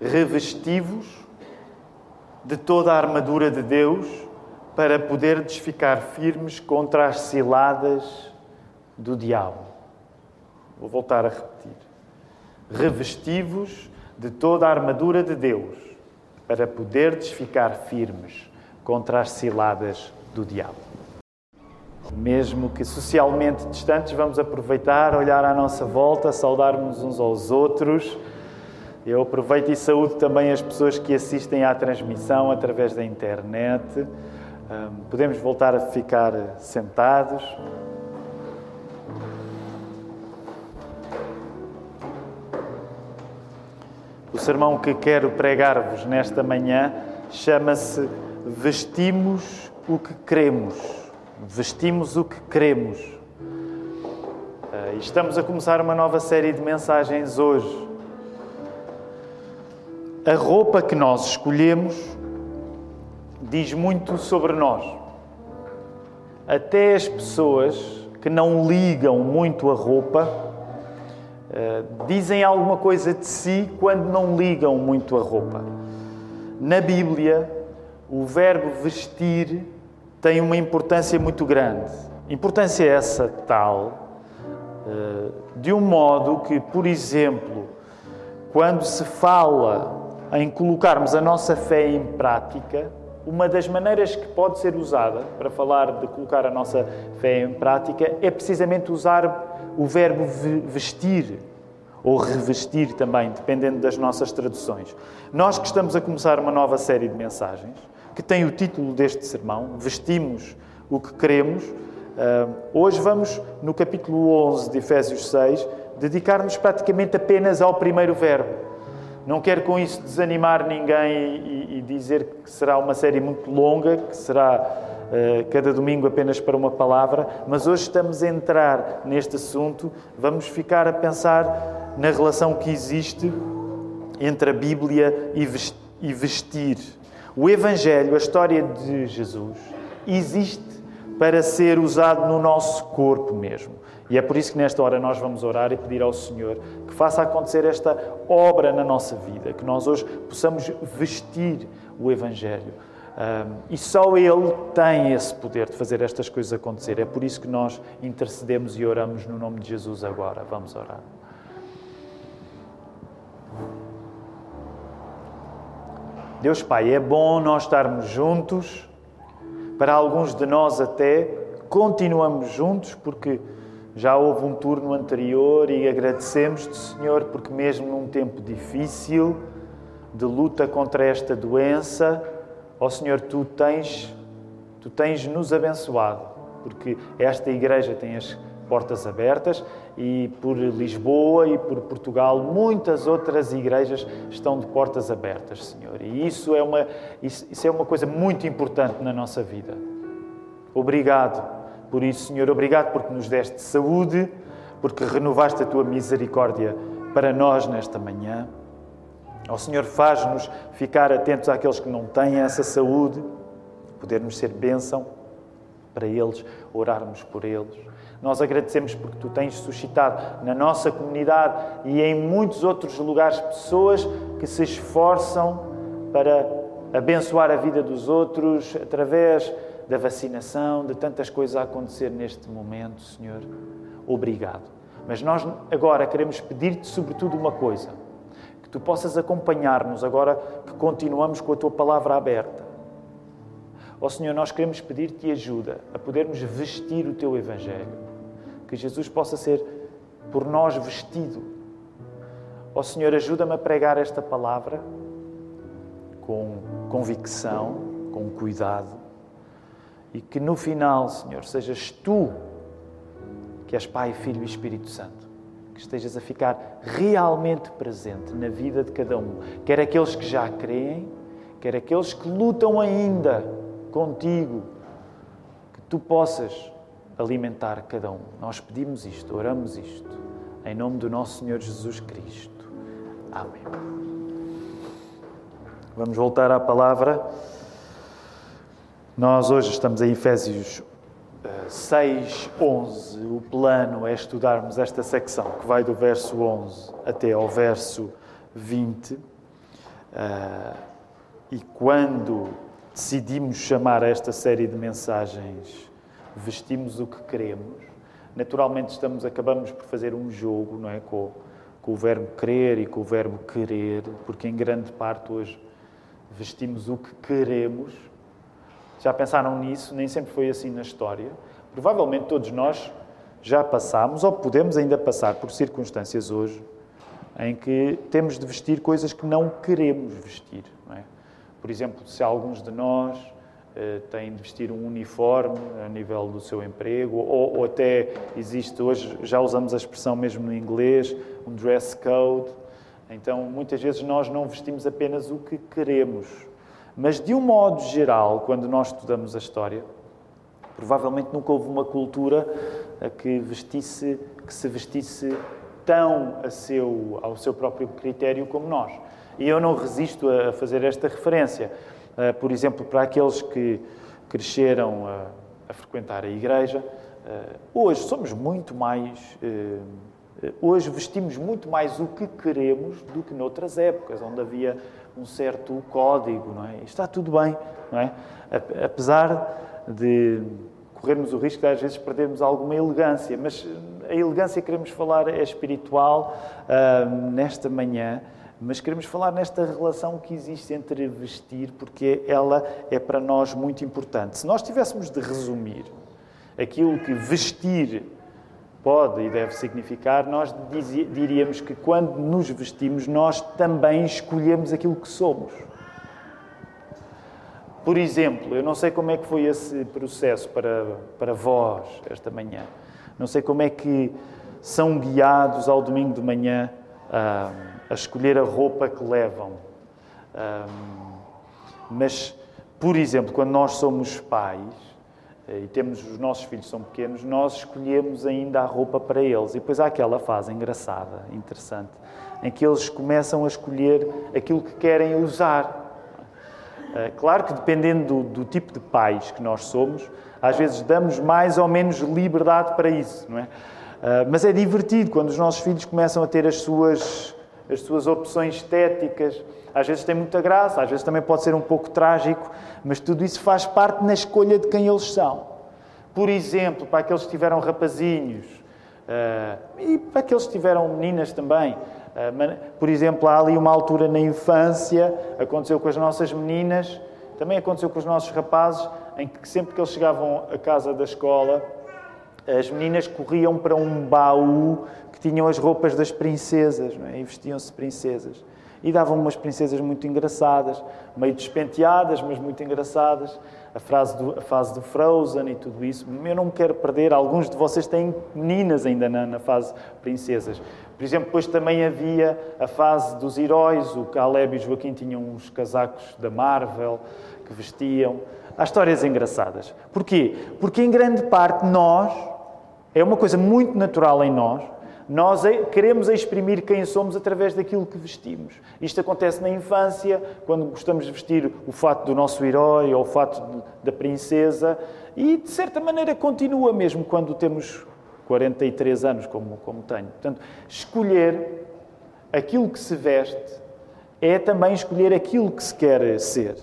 revestivos de toda a armadura de Deus para poderdes ficar firmes contra as ciladas do diabo. Vou voltar a repetir. Revestivos de toda a armadura de Deus para poderdes ficar firmes contra as ciladas do diabo. Mesmo que socialmente distantes, vamos aproveitar, olhar à nossa volta, saudarmos uns aos outros. Eu aproveito e saúdo também as pessoas que assistem à transmissão através da internet. Podemos voltar a ficar sentados. O sermão que quero pregar-vos nesta manhã chama-se Vestimos o que queremos. Vestimos o que queremos. Ah, estamos a começar uma nova série de mensagens hoje. A roupa que nós escolhemos diz muito sobre nós. Até as pessoas que não ligam muito a roupa uh, dizem alguma coisa de si quando não ligam muito a roupa. Na Bíblia, o verbo vestir tem uma importância muito grande. Importância essa tal, eh, de um modo que, por exemplo, quando se fala em colocarmos a nossa fé em prática, uma das maneiras que pode ser usada para falar de colocar a nossa fé em prática é precisamente usar o verbo vestir ou revestir também, dependendo das nossas traduções. Nós que estamos a começar uma nova série de mensagens, que tem o título deste sermão, Vestimos o que Queremos. Uh, hoje vamos, no capítulo 11 de Efésios 6, dedicar-nos praticamente apenas ao primeiro verbo. Não quero com isso desanimar ninguém e, e dizer que será uma série muito longa, que será uh, cada domingo apenas para uma palavra, mas hoje estamos a entrar neste assunto, vamos ficar a pensar na relação que existe entre a Bíblia e vestir. O Evangelho, a história de Jesus, existe para ser usado no nosso corpo mesmo. E é por isso que nesta hora nós vamos orar e pedir ao Senhor que faça acontecer esta obra na nossa vida, que nós hoje possamos vestir o Evangelho. Um, e só Ele tem esse poder de fazer estas coisas acontecer. É por isso que nós intercedemos e oramos no nome de Jesus agora. Vamos orar. Deus Pai, é bom nós estarmos juntos. Para alguns de nós, até continuamos juntos, porque já houve um turno anterior e agradecemos-te, Senhor, porque mesmo num tempo difícil de luta contra esta doença, ó Senhor, tu tens, tu tens nos abençoado, porque esta igreja tem as portas abertas e por Lisboa e por Portugal muitas outras igrejas estão de portas abertas, Senhor. E isso é uma, isso, isso é uma coisa muito importante na nossa vida. Obrigado por isso, Senhor. Obrigado porque nos deste saúde, porque renovaste a tua misericórdia para nós nesta manhã. Ó Senhor, faz-nos ficar atentos àqueles que não têm essa saúde, podermos ser bênção para eles, orarmos por eles. Nós agradecemos porque tu tens suscitado na nossa comunidade e em muitos outros lugares pessoas que se esforçam para abençoar a vida dos outros através da vacinação, de tantas coisas a acontecer neste momento, Senhor. Obrigado. Mas nós agora queremos pedir-te, sobretudo, uma coisa: que tu possas acompanhar-nos agora que continuamos com a tua palavra aberta. Ó oh, Senhor, nós queremos pedir-te ajuda a podermos vestir o teu Evangelho que Jesus possa ser por nós vestido. Ó oh, Senhor, ajuda-me a pregar esta palavra com convicção, com cuidado e que no final, Senhor, sejas tu que és Pai, Filho e Espírito Santo, que estejas a ficar realmente presente na vida de cada um, quer aqueles que já creem, quer aqueles que lutam ainda contigo, que tu possas alimentar cada um. Nós pedimos isto, oramos isto, em nome do nosso Senhor Jesus Cristo. Amém. Vamos voltar à palavra. Nós hoje estamos em Efésios 6, eh, 11. O plano é estudarmos esta secção que vai do verso 11 até ao verso 20. Uh, e quando decidimos chamar esta série de mensagens Vestimos o que Queremos, naturalmente estamos, acabamos por fazer um jogo não é, com, com o verbo querer e com o verbo querer, porque em grande parte hoje vestimos o que queremos. Já pensaram nisso? Nem sempre foi assim na história. Provavelmente todos nós já passámos ou podemos ainda passar por circunstâncias hoje em que temos de vestir coisas que não queremos vestir. Não é? Por exemplo, se alguns de nós têm de vestir um uniforme a nível do seu emprego, ou, ou, até existe hoje, já usamos a expressão mesmo no inglês, um dress code. Então, muitas vezes nós não vestimos apenas o que queremos, mas de um modo geral, quando nós estudamos a história, provavelmente nunca houve uma cultura que vestisse, que se vestisse tão seu, ao seu próprio critério como nós. E eu não resisto a fazer esta referência. Uh, por exemplo, para aqueles que cresceram a, frequentar a igreja, uh, hoje somos muito mais. Uh, hoje vestimos muito mais o que queremos do que noutras épocas, onde havia um certo código, não é? Está tudo bem, não é? Apesar de corrermos o risco de às vezes perdermos alguma elegância, mas a elegância que queremos falar é espiritual uh, nesta manhã, mas queremos falar nesta relação que existe entre vestir, porque ela é para nós muito importante. Se nós tivéssemos de resumir aquilo que vestir pode e deve significar, nós diríamos que quando nos vestimos, nós também escolhemos aquilo que somos. Por exemplo, eu não sei como é que foi esse processo para, para vós esta manhã. Não sei como é que são guiados ao domingo de manhã a, a escolher a roupa que levam. Um, mas, por exemplo, quando nós somos pais eh, e temos os nossos filhos são pequenos, nós escolhemos ainda a roupa para eles. E depois há aquela fase engraçada, interessante, em que eles começam a escolher aquilo que querem usar. Eh, claro que dependendo do, do, tipo de pais que nós somos, às vezes damos mais ou menos liberdade para isso, não é? Eh, mas é divertido quando os nossos filhos começam a ter as suas, as suas opções estéticas. Às vezes tem muita graça, às vezes também pode ser um pouco trágico, mas tudo isso faz parte na escolha de quem eles são. Por exemplo, para aqueles que tiveram rapazinhos, uh, e para aqueles que tiveram meninas também, ah, por exemplo, há ali uma altura na infância, aconteceu com as nossas meninas, também aconteceu com os nossos rapazes, em que sempre que eles chegavam à casa da escola, as meninas corriam para um baú que tinham as roupas das princesas, é? e vestiam-se princesas. E davam umas princesas muito engraçadas, meio despenteadas, mas muito engraçadas. A, frase do, a fase do Frozen e tudo isso. Eu não me quero perder. Alguns de vocês têm meninas ainda na, na fase princesas. Por exemplo, depois também havia a fase dos heróis. O Caleb e o Joaquim tinham uns casacos da Marvel que vestiam. Há histórias engraçadas. Porquê? Porque em grande parte nós, é uma coisa muito natural em nós, nós queremos exprimir quem somos através daquilo que vestimos. Isto acontece na infância, quando gostamos de vestir o fato do nosso herói ou o fato da princesa, e de certa maneira continua mesmo quando temos 43 anos, como, como tenho. Portanto, escolher aquilo que se veste é também escolher aquilo que se quer ser.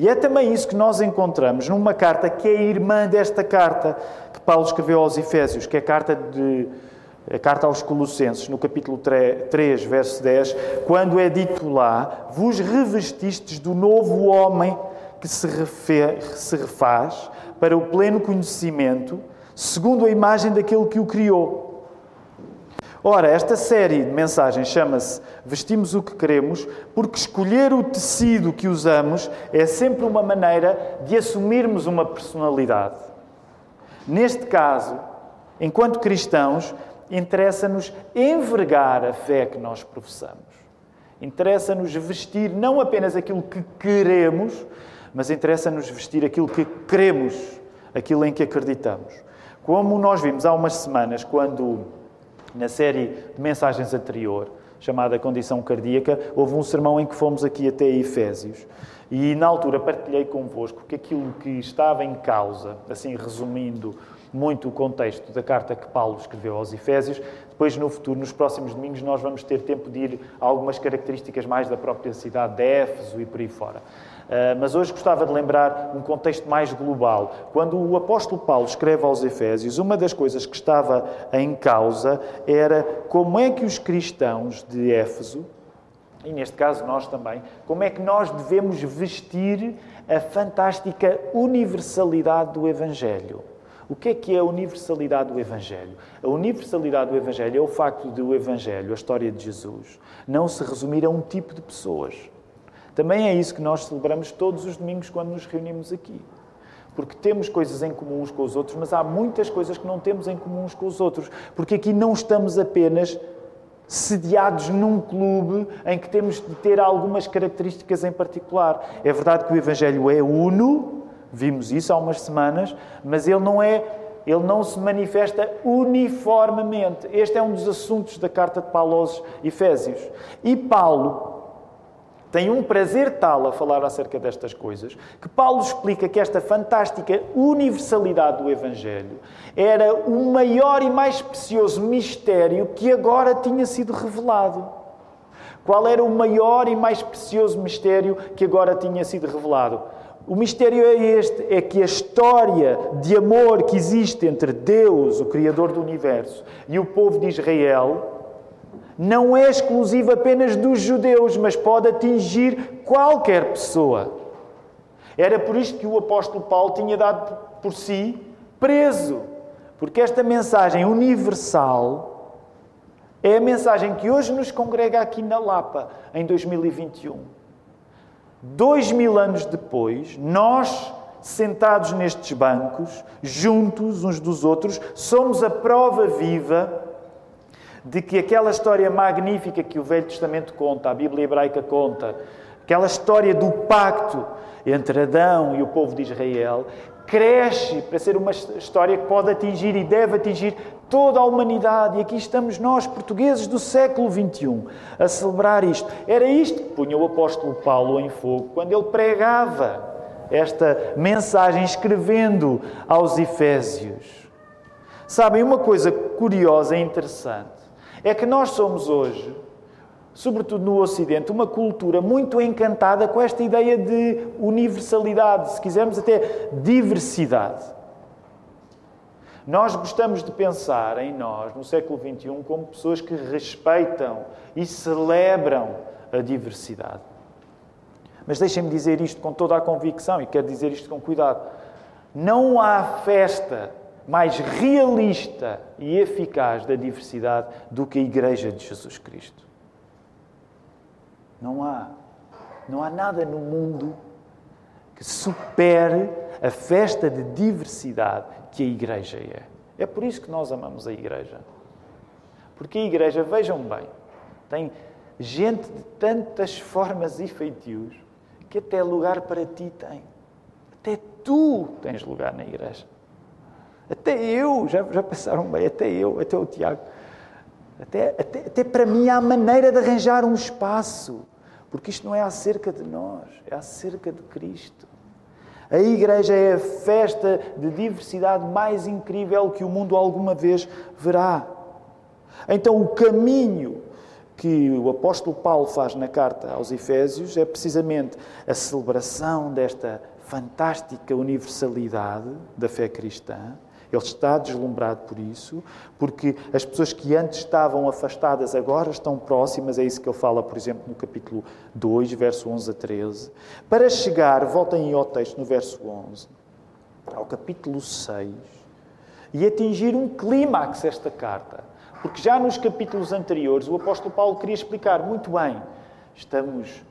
E é também isso que nós encontramos numa carta que é a irmã desta carta que Paulo escreveu aos Efésios, que é a carta, de, a carta aos Colossenses, no capítulo 3, verso 10, quando é dito lá: Vos revestistes do novo homem que se, se refaz para o pleno conhecimento segundo a imagem daquele que o criou. Ora, esta série de mensagens chama-se Vestimos o que Queremos, porque escolher o tecido que usamos é sempre uma maneira de assumirmos uma personalidade. Neste caso, enquanto cristãos, interessa-nos envergar a fé que nós professamos. Interessa-nos vestir não apenas aquilo que queremos, mas interessa-nos vestir aquilo que queremos, aquilo em que acreditamos. Como nós vimos há umas semanas, quando na série de mensagens anterior, chamada Condição Cardíaca, houve um sermão em que fomos aqui até Efésios. E na altura partilhei convosco que aquilo que estava em causa, assim resumindo muito o contexto da carta que Paulo escreveu aos Efésios, depois no futuro, nos próximos domingos, nós vamos ter tempo de ir a algumas características mais da própria cidade de Éfeso e por aí fora. Uh, mas hoje gostava de lembrar um contexto mais global. Quando o apóstolo Paulo escreve aos Efésios, uma das coisas que estava em causa era como é que os cristãos de Éfeso, e neste caso nós também, como é que nós devemos vestir a fantástica universalidade do Evangelho. O que é que é a universalidade do Evangelho? A universalidade do Evangelho é o facto de o Evangelho, a história de Jesus, não se resumir a um tipo de pessoas. Também é isso que nós celebramos todos os domingos quando nos reunimos aqui. Porque temos coisas em comum uns com os outros, mas há muitas coisas que não temos em comum uns com os outros. Porque aqui não estamos apenas sediados num clube em que temos de ter algumas características em particular. É verdade que o Evangelho é uno, Vimos isso há umas semanas, mas ele não é, ele não se manifesta uniformemente. Este é um dos assuntos da carta de Paulo aos Efésios. E Paulo tem um prazer tal a falar acerca destas coisas, que Paulo explica que esta fantástica universalidade do Evangelho era o maior e mais precioso mistério que agora tinha sido revelado. Qual era o maior e mais precioso mistério que agora tinha sido revelado? O mistério é este: é que a história de amor que existe entre Deus, o Criador do universo, e o povo de Israel não é exclusiva apenas dos judeus, mas pode atingir qualquer pessoa. Era por isto que o apóstolo Paulo tinha dado por si preso, porque esta mensagem universal é a mensagem que hoje nos congrega aqui na Lapa, em 2021. Dois mil anos depois, nós, sentados nestes bancos, juntos uns dos outros, somos a prova viva de que aquela história magnífica que o Velho Testamento conta, a Bíblia hebraica conta, aquela história do pacto entre Adão e o povo de Israel, cresce para ser uma história que pode atingir e deve atingir toda a humanidade. E aqui estamos nós, portugueses do século XXI, a celebrar isto. Era isto que punha o apóstolo Paulo em fogo quando ele pregava esta mensagem, escrevendo aos Efésios. Sabem, uma coisa curiosa e interessante é que nós somos hoje sobretudo no Ocidente, uma cultura muito encantada com esta ideia de universalidade, se quisermos até diversidade. Nós gostamos de pensar em nós, no século XXI, como pessoas que respeitam e celebram a diversidade. Mas deixem-me dizer isto com toda a convicção e quero dizer isto com cuidado. Não há festa mais realista e eficaz da diversidade do que a Igreja de Jesus Cristo. Não há. Não há nada no mundo que supere a festa de diversidade que a Igreja é. É por isso que nós amamos a Igreja. Porque a Igreja, vejam bem, tem gente de tantas formas e feitios que até lugar para ti tem. Até tu tens lugar na Igreja. Até eu, já, já pensaram bem, até eu, até o Tiago. Até, até, até para mim há maneira de arranjar um espaço. Porque isto não é acerca de nós, é acerca de Cristo. A igreja é a festa de diversidade mais incrível que o mundo alguma vez verá. Então, o caminho que o apóstolo Paulo faz na carta aos Efésios é precisamente a celebração desta fantástica universalidade da fé cristã ele está deslumbrado por isso, porque as pessoas que antes estavam afastadas agora estão próximas, é isso que ele fala, por exemplo, no capítulo 2, verso 11 a 13. Para chegar, voltem ao texto no verso 11, ao capítulo 6, e atingir um clímax esta carta. Porque já nos capítulos anteriores o apóstolo Paulo queria explicar muito bem. Estamos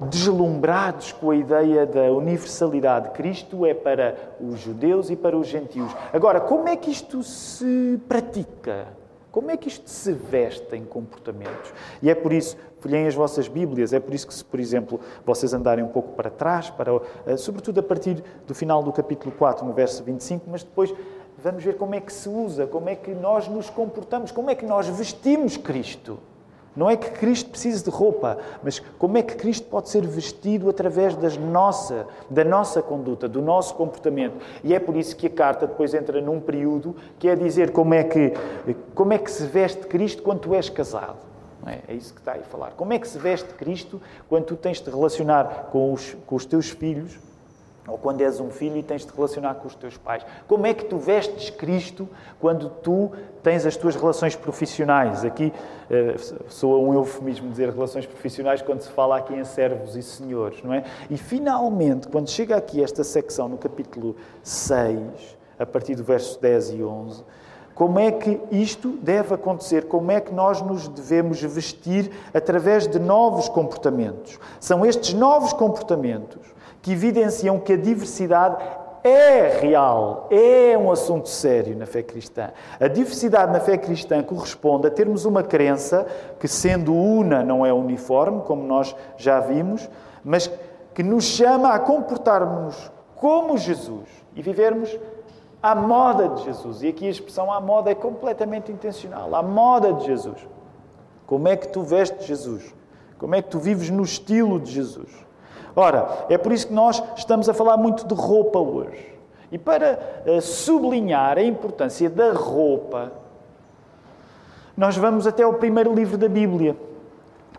deslumbrados com a ideia da universalidade. Cristo é para os judeus e para os gentios. Agora, como é que isto se pratica? Como é que isto se veste em comportamentos? E é por isso, folhem as vossas Bíblias, é por isso que, se, por exemplo, vocês andarem um pouco para trás, para, eh, sobretudo a partir do final do capítulo 4, no verso 25, mas depois vamos ver como é que se usa, como é que nós nos comportamos, como é que nós vestimos Cristo. Não é que Cristo precise de roupa, mas como é que Cristo pode ser vestido através das nossa, da nossa conduta, do nosso comportamento. E é por isso que a carta depois entra num período que é dizer como é que, como é que se veste Cristo quando tu és casado. É? é? isso que está aí a falar. Como é que se veste Cristo quando tu tens de relacionar com os, com os teus filhos ou quando és um filho e tens de relacionar com os teus pais. Como é que tu vestes Cristo quando tu tens as tuas relações profissionais? Aqui uh, soa um eufemismo dizer relações profissionais quando se fala aqui em servos e senhores, não é? E finalmente, quando chega aqui esta secção no capítulo 6, a partir do verso 10 e 11, como é que isto deve acontecer? Como é que nós nos devemos vestir através de novos comportamentos? São estes novos comportamentos que evidenciam que a diversidade é real, é um assunto sério na fé cristã. A diversidade na fé cristã corresponde a termos uma crença que, sendo una, não é uniforme, como nós já vimos, mas que nos chama a comportarmos como Jesus e vivermos à moda de Jesus. E aqui a expressão à moda é completamente intencional. À moda de Jesus. Como é que tu vestes Jesus? Como é que tu vives no estilo de Jesus? Ora, é por isso que nós estamos a falar muito de roupa hoje. E para uh, sublinhar a importância da roupa, nós vamos até ao primeiro livro da Bíblia.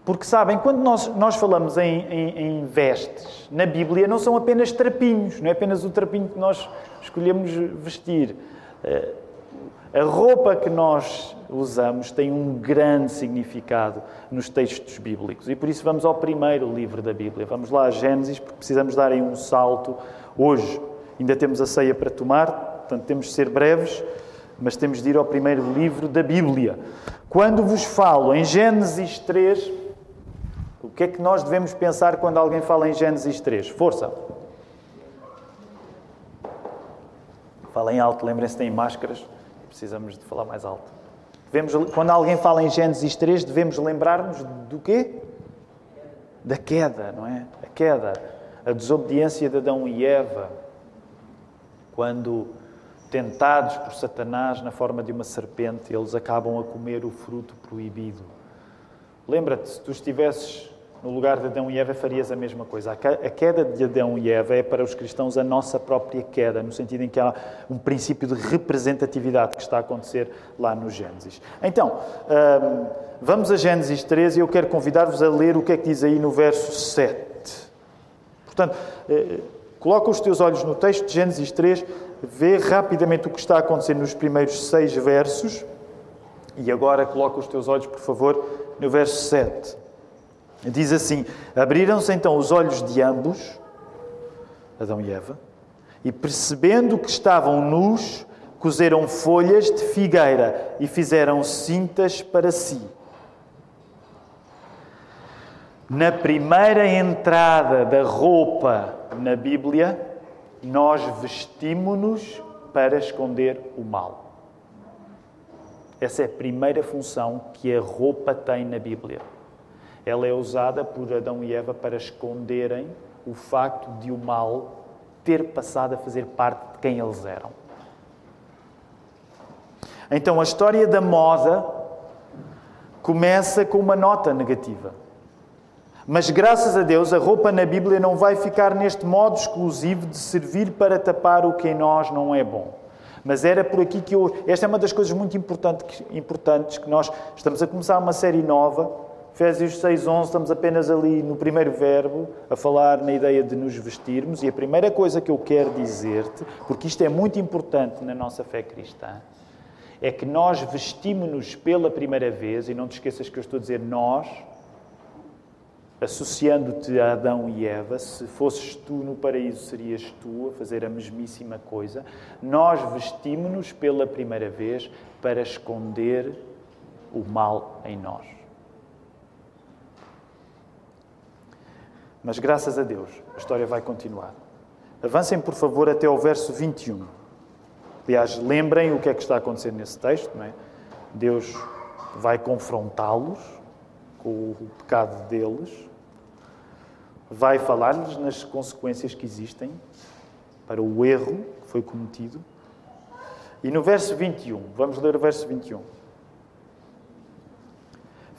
Porque sabem, quando nós, nós falamos em, em, em, vestes na Bíblia, não são apenas trapinhos, não é apenas o trapinho que nós escolhemos vestir. A roupa que nós usamos tem um grande significado nos textos bíblicos. E por isso vamos ao primeiro livro da Bíblia. Vamos lá a Gênesis, porque precisamos dar aí um salto hoje. Ainda temos a ceia para tomar, portanto temos de ser breves, mas temos de ir ao primeiro livro da Bíblia. Quando vos falo em Gênesis 3, o que é que nós devemos pensar quando alguém fala em Gênesis 3? Força! Falem alto, lembrem-se, têm máscaras precisamos de falar mais alto. Devemos, quando alguém fala em Gênesis 3, devemos lembrar-nos do quê? Da queda, não é? A queda, a desobediência de Adão e Eva, quando tentados por Satanás na forma de uma serpente, eles acabam a comer o fruto proibido. Lembra-te, se tu estivesses no lugar de Adão e Eva, farias a mesma coisa. A queda de Adão e Eva é para os cristãos a nossa própria queda, no sentido em que há um princípio de representatividade que está a acontecer lá no Gênesis. Então, hum, vamos a Gênesis 13 e eu quero convidar-vos a ler o que é que diz aí no verso 7. Portanto, eh, coloca os teus olhos no texto de Gênesis 3, vê rapidamente o que está a acontecer nos primeiros seis versos e agora coloca os teus olhos, por favor, no verso 7. Diz assim: Abriram-se então os olhos de ambos, Adão e Eva, e percebendo que estavam nus, cozeram folhas de figueira e fizeram cintas para si. Na primeira entrada da roupa na Bíblia, nós vestimos-nos para esconder o mal. Essa é a primeira função que a roupa tem na Bíblia. Ela é usada por Adão e Eva para esconderem o facto de o mal ter passado a fazer parte de quem eles eram. Então a história da moda começa com uma nota negativa. Mas graças a Deus, a roupa na Bíblia não vai ficar neste modo exclusivo de servir para tapar o que em nós não é bom. Mas era por aqui que eu. Esta é uma das coisas muito importantes, que nós estamos a começar uma série nova Efésios 6.11, estamos apenas ali no primeiro verbo, a falar na ideia de nos vestirmos, e a primeira coisa que eu quero dizer-te, porque isto é muito importante na nossa fé cristã, é que nós vestimos-nos pela primeira vez, e não te esqueças que eu estou a dizer nós, associando-te a Adão e Eva, se fosses tu no paraíso, serias tu a fazer a mesmíssima coisa. Nós vestimos-nos pela primeira vez para esconder o mal em nós. Mas graças a Deus, a história vai continuar. Avancem, por favor, até ao verso 21. Aliás, lembrem o que é que está a acontecer nesse texto, não é? Deus vai confrontá-los com o pecado deles, vai falar-lhes nas consequências que existem para o erro que foi cometido. E no verso 21, vamos ler o verso 21.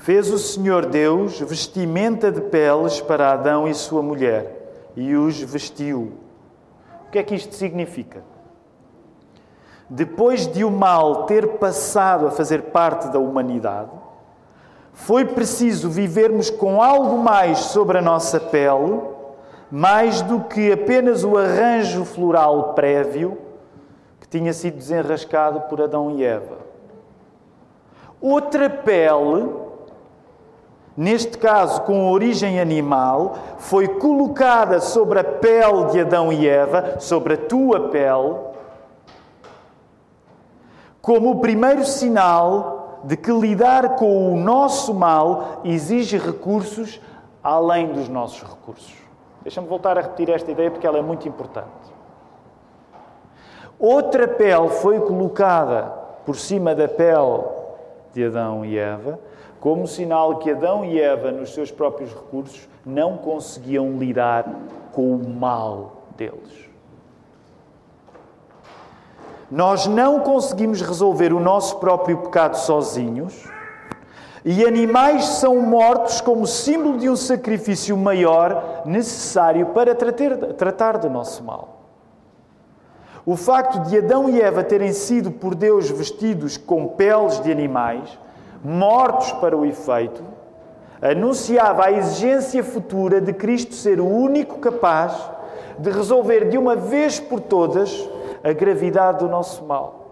Fez o Senhor Deus vestimenta de peles para Adão e sua mulher e os vestiu. O que é que isto significa? Depois de o mal ter passado a fazer parte da humanidade, foi preciso vivermos com algo mais sobre a nossa pele, mais do que apenas o arranjo floral prévio que tinha sido desenrascado por Adão e Eva. Outra pele neste caso com origem animal, foi colocada sobre a pele de Adão e Eva, sobre a tua pele, como o primeiro sinal de que lidar com o nosso mal exige recursos além dos nossos recursos. Deixa-me voltar a repetir esta ideia porque ela é muito importante. Outra pele foi colocada por cima da pele de Adão e Eva como sinal que Adão e Eva, nos seus próprios recursos, não conseguiam lidar com o mal deles. Nós não conseguimos resolver o nosso próprio pecado sozinhos e animais são mortos como símbolo de um sacrifício maior necessário para tratar, tratar do nosso mal. O facto de Adão e Eva terem sido por Deus vestidos com peles de animais mortos para o efeito, anunciava a exigência futura de Cristo ser o único capaz de resolver de uma vez por todas a gravidade do nosso mal.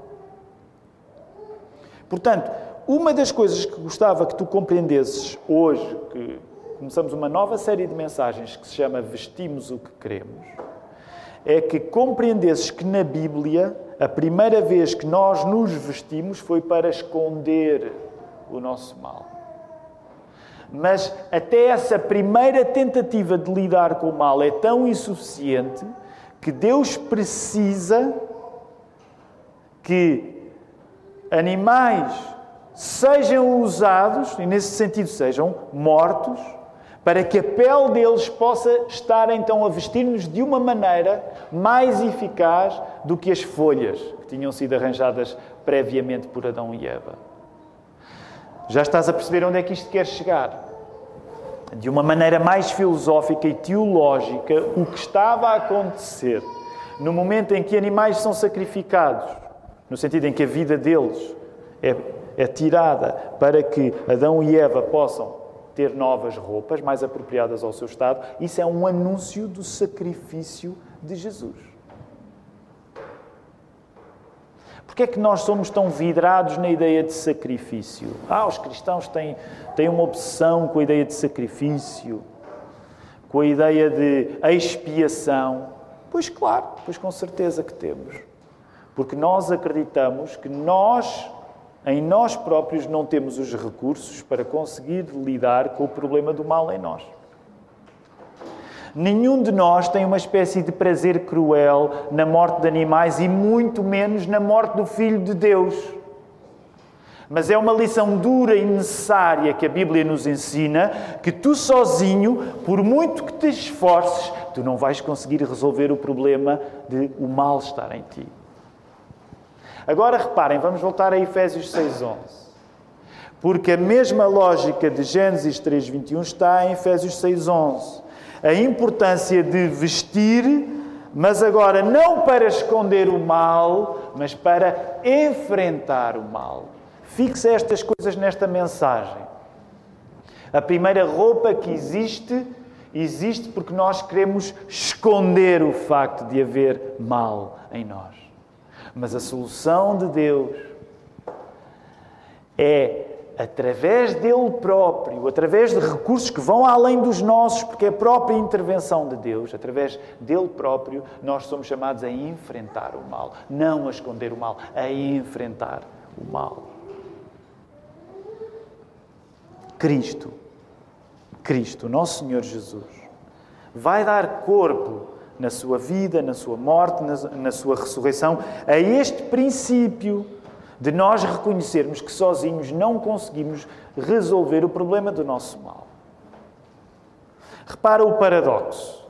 Portanto, uma das coisas que gostava que tu compreendesses hoje, que começamos uma nova série de mensagens que se chama Vestimos o que Queremos, é que compreendesses que na Bíblia a primeira vez que nós nos vestimos foi para esconder o nosso mal. Mas até essa primeira tentativa de lidar com o mal é tão insuficiente que Deus precisa que animais sejam usados, e nesse sentido sejam mortos, para que a pele deles possa estar então a vestir-nos de uma maneira mais eficaz do que as folhas que tinham sido arranjadas previamente por Adão e Eva. Já estás a perceber onde é que isto quer chegar? De uma maneira mais filosófica e teológica, o que estava a acontecer no momento em que animais são sacrificados, no sentido em que a vida deles é, é tirada para que Adão e Eva possam ter novas roupas mais apropriadas ao seu estado, isso é um anúncio do sacrifício de Jesus. Porquê é que nós somos tão vidrados na ideia de sacrifício? Ah, os cristãos têm, têm uma obsessão com a ideia de sacrifício, com a ideia de expiação. Pois claro, pois com certeza que temos. Porque nós acreditamos que nós, em nós próprios, não temos os recursos para conseguir lidar com o problema do mal em nós. Nenhum de nós tem uma espécie de prazer cruel na morte de animais e muito menos na morte do Filho de Deus. Mas é uma lição dura e necessária que a Bíblia nos ensina que tu sozinho, por muito que te esforces, tu não vais conseguir resolver o problema de o mal estar em ti. Agora reparem, vamos voltar a Efésios 6:11. Porque a mesma lógica de Gênesis 3:21 está em Efésios 6:11 a importância de vestir, mas agora não para esconder o mal, mas para enfrentar o mal. Fixa estas coisas nesta mensagem. A primeira roupa que existe, existe porque nós queremos esconder o facto de haver mal em nós. Mas a solução de Deus é através dele próprio, através de recursos que vão além dos nossos, porque é a própria intervenção de Deus, através dele próprio, nós somos chamados a enfrentar o mal, não a esconder o mal, a enfrentar o mal. Cristo, Cristo, nosso Senhor Jesus, vai dar corpo na sua vida, na sua morte, na, sua ressurreição, a este princípio de nós reconhecermos que sozinhos não conseguimos resolver o problema do nosso mal. Repara o paradoxo.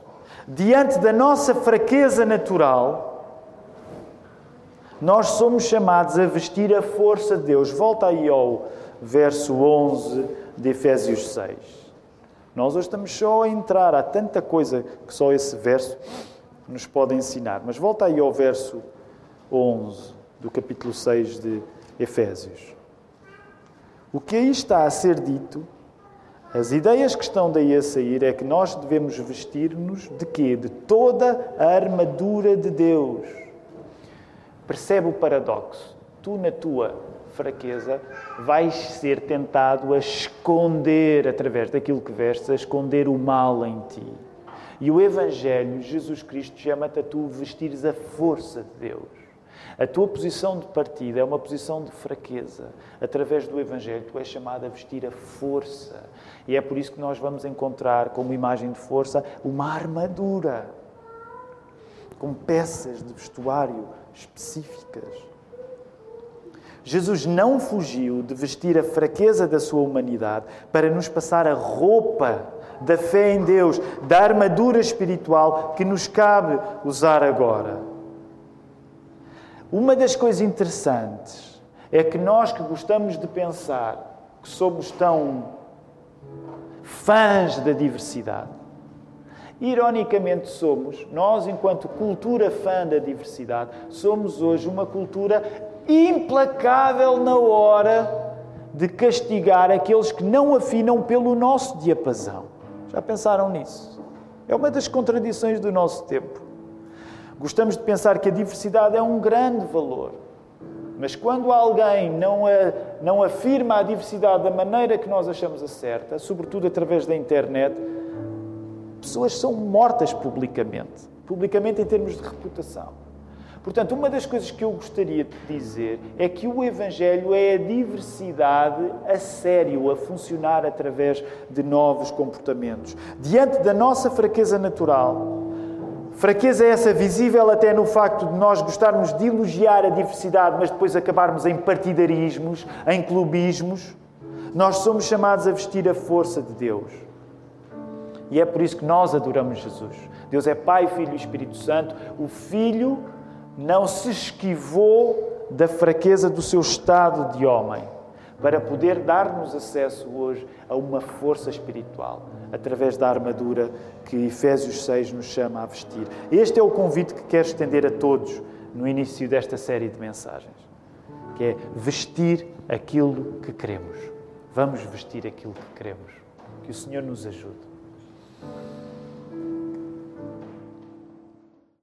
Diante da nossa fraqueza natural, nós somos chamados a vestir a força de Deus. Volta aí ao verso 11 de Efésios 6. Nós hoje estamos só a entrar, há tanta coisa que só esse verso nos pode ensinar. Mas volta aí ao verso 11 do capítulo 6 de Efésios. O que aí está a ser dito, as ideias que estão daí a sair, é que nós devemos vestir-nos de quê? De toda a armadura de Deus. Percebe o paradoxo? Tu, na tua fraqueza, vais ser tentado a esconder, através daquilo que vestes, a esconder o mal em ti. E o Evangelho, Jesus Cristo, chama-te a tu vestires a força de Deus. A tua posição de partida é uma posição de fraqueza. Através do Evangelho, tu és chamado a vestir a força. E é por isso que nós vamos encontrar, como imagem de força, uma armadura com peças de vestuário específicas. Jesus não fugiu de vestir a fraqueza da sua humanidade para nos passar a roupa da fé em Deus, da armadura espiritual que nos cabe usar agora. Uma das coisas interessantes é que nós que gostamos de pensar que somos tão fãs da diversidade, ironicamente somos, nós, enquanto cultura fã da diversidade, somos hoje uma cultura implacável na hora de castigar aqueles que não afinam pelo nosso diapasão. Já pensaram nisso? É uma das contradições do nosso tempo. Gostamos de pensar que a diversidade é um grande valor. Mas quando alguém não, a, não afirma a diversidade da maneira que nós achamos a certa, sobretudo através da internet, pessoas são mortas publicamente. Publicamente em termos de reputação. Portanto, uma das coisas que eu gostaria de dizer é que o Evangelho é a diversidade a sério, a funcionar através de novos comportamentos. Diante da nossa fraqueza natural, Fraqueza essa visível até no facto de nós gostarmos de elogiar a diversidade, mas depois acabarmos em partidarismos, em clubismos. Nós somos chamados a vestir a força de Deus. E é por isso que nós adoramos Jesus. Deus é Pai, Filho e Espírito Santo. O Filho não se esquivou da fraqueza do seu estado de homem para poder dar-nos acesso hoje a uma força espiritual, através da armadura que Efésios 6 nos chama a vestir. Este é o convite que quero estender a todos no início desta série de mensagens, que é vestir aquilo que queremos. Vamos vestir aquilo que queremos. Que o Senhor nos ajude.